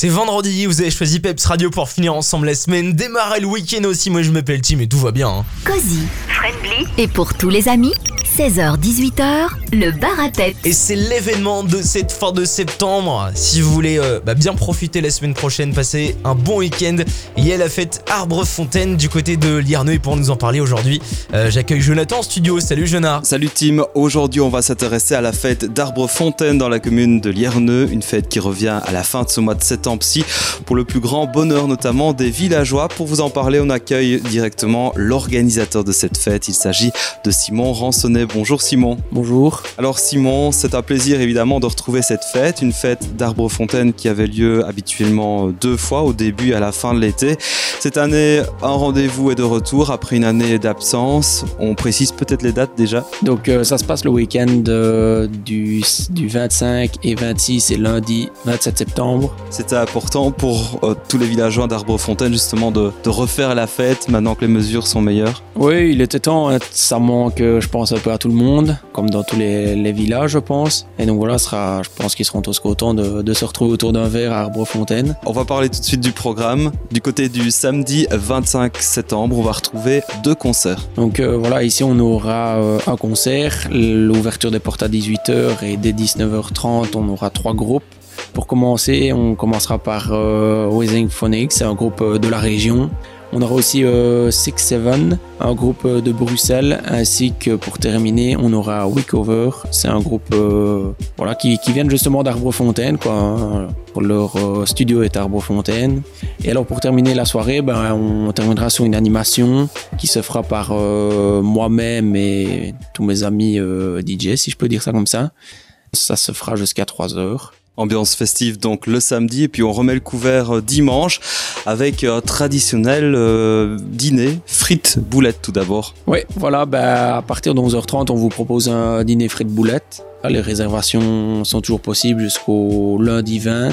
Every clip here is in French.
C'est vendredi, vous avez choisi Peps Radio pour finir ensemble la semaine, démarrer le week-end aussi, moi je m'appelle Tim et tout va bien. Hein. Cozy, friendly et pour tous les amis, 16h-18h, le bar à tête. Et c'est l'événement de cette fin de septembre. Si vous voulez euh, bah, bien profiter la semaine prochaine, passer un bon week-end, il y a la fête Arbre Fontaine du côté de Lierneux et pour nous en parler aujourd'hui, euh, j'accueille Jonathan en studio. Salut Jonathan. Salut Tim, aujourd'hui on va s'intéresser à la fête d'Arbre Fontaine dans la commune de Lierneux, une fête qui revient à la fin de ce mois de septembre ci pour le plus grand bonheur notamment des villageois. Pour vous en parler, on accueille directement l'organisateur de cette fête. Il s'agit de Simon Ransonnet. Bonjour Simon. Bonjour. Alors Simon, c'est un plaisir évidemment de retrouver cette fête, une fête d'Arbre Fontaine qui avait lieu habituellement deux fois, au début et à la fin de l'été. Cette année, un rendez-vous est de retour après une année d'absence. On précise peut-être les dates déjà? Donc euh, ça se passe le week-end euh, du, du 25 et 26 et lundi 27 septembre. C'était important pour euh, tous les villageois d'Arbre Fontaine justement de, de, refaire la fête maintenant que les mesures sont meilleures. Oui, il était temps. Hein. Ça manque, je pense, un peu à tout le monde, comme dans tous les, les villages, je pense. Et donc voilà, sera, je pense qu'ils seront tous contents de, de se retrouver autour d'un verre à Arbre-Fontaine. On va parler tout de suite du programme. Du côté du samedi 25 septembre, on va retrouver deux concerts. Donc euh, voilà, ici on aura euh, un concert, l'ouverture des portes à 18h et dès 19h30, on aura trois groupes. Pour commencer, on commencera par euh, Phonics, c'est un groupe euh, de la région. On aura aussi euh, Six Seven, un groupe euh, de Bruxelles, ainsi que pour terminer, on aura Wickover. C'est un groupe euh, voilà qui, qui vient justement d'Arbrefontaine, quoi. Leur euh, studio est Arbrefontaine. Et alors pour terminer la soirée, ben, on terminera sur une animation qui se fera par moi-même et tous mes amis DJ, si je peux dire ça comme ça. Ça se fera jusqu'à 3 heures. Ambiance festive donc le samedi et puis on remet le couvert euh, dimanche avec un traditionnel euh, dîner frites boulettes tout d'abord. Oui, voilà, bah, à partir de 11h30 on vous propose un dîner frites boulettes. Les réservations sont toujours possibles jusqu'au lundi 20.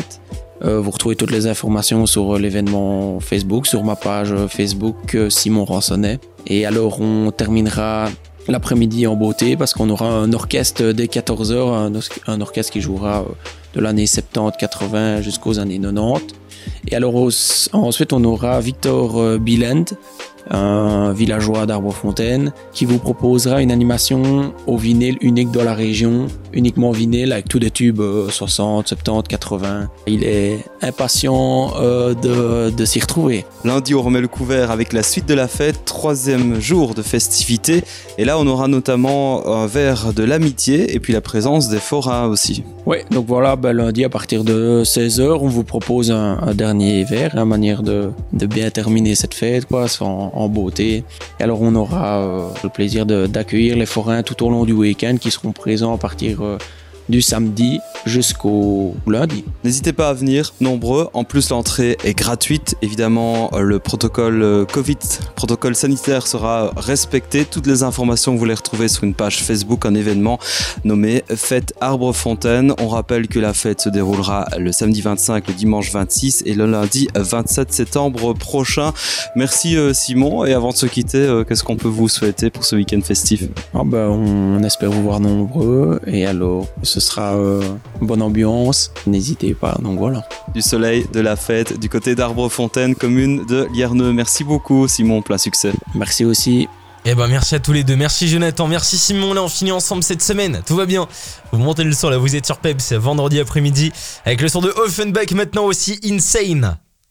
Euh, vous retrouvez toutes les informations sur l'événement Facebook, sur ma page Facebook Simon Ransonnet. Et alors on terminera l'après-midi en beauté parce qu'on aura un orchestre dès 14h, un, un orchestre qui jouera de l'année 70-80 jusqu'aux années 90. Et alors ensuite on aura Victor Bilend, un villageois d'Arbre-Fontaine, qui vous proposera une animation au vinyle unique dans la région, uniquement vinyle avec tous des tubes 60, 70, 80. Il est impatient euh, de, de s'y retrouver. Lundi, on remet le couvert avec la suite de la fête, troisième jour de festivité. Et là, on aura notamment un verre de l'amitié et puis la présence des forains aussi. Oui, donc voilà, ben, lundi à partir de 16h, on vous propose un, un dernier verre, une hein, manière de, de, bien terminer cette fête, quoi, en beauté. Et alors on aura euh, le plaisir d'accueillir les forains tout au long du week-end qui seront présents à partir euh, du samedi jusqu'au lundi. N'hésitez pas à venir, nombreux. En plus, l'entrée est gratuite. Évidemment, le protocole Covid, protocole sanitaire sera respecté. Toutes les informations, vous les retrouvez sur une page Facebook, un événement nommé Fête Arbre Fontaine. On rappelle que la fête se déroulera le samedi 25, le dimanche 26 et le lundi 27 septembre prochain. Merci Simon. Et avant de se quitter, qu'est-ce qu'on peut vous souhaiter pour ce week-end festif? Ah ben, On espère vous voir nombreux. Et alors, ce sera euh, bonne ambiance, n'hésitez pas, donc voilà. Du soleil, de la fête, du côté d'Arbre-Fontaine, commune de Lierneux. Merci beaucoup Simon, plein succès. Merci aussi. Eh ben merci à tous les deux, merci Jonathan, merci Simon, là on finit ensemble cette semaine, tout va bien. Vous montez le son là, vous êtes sur Peps, vendredi après-midi, avec le son de Offenbach maintenant aussi Insane.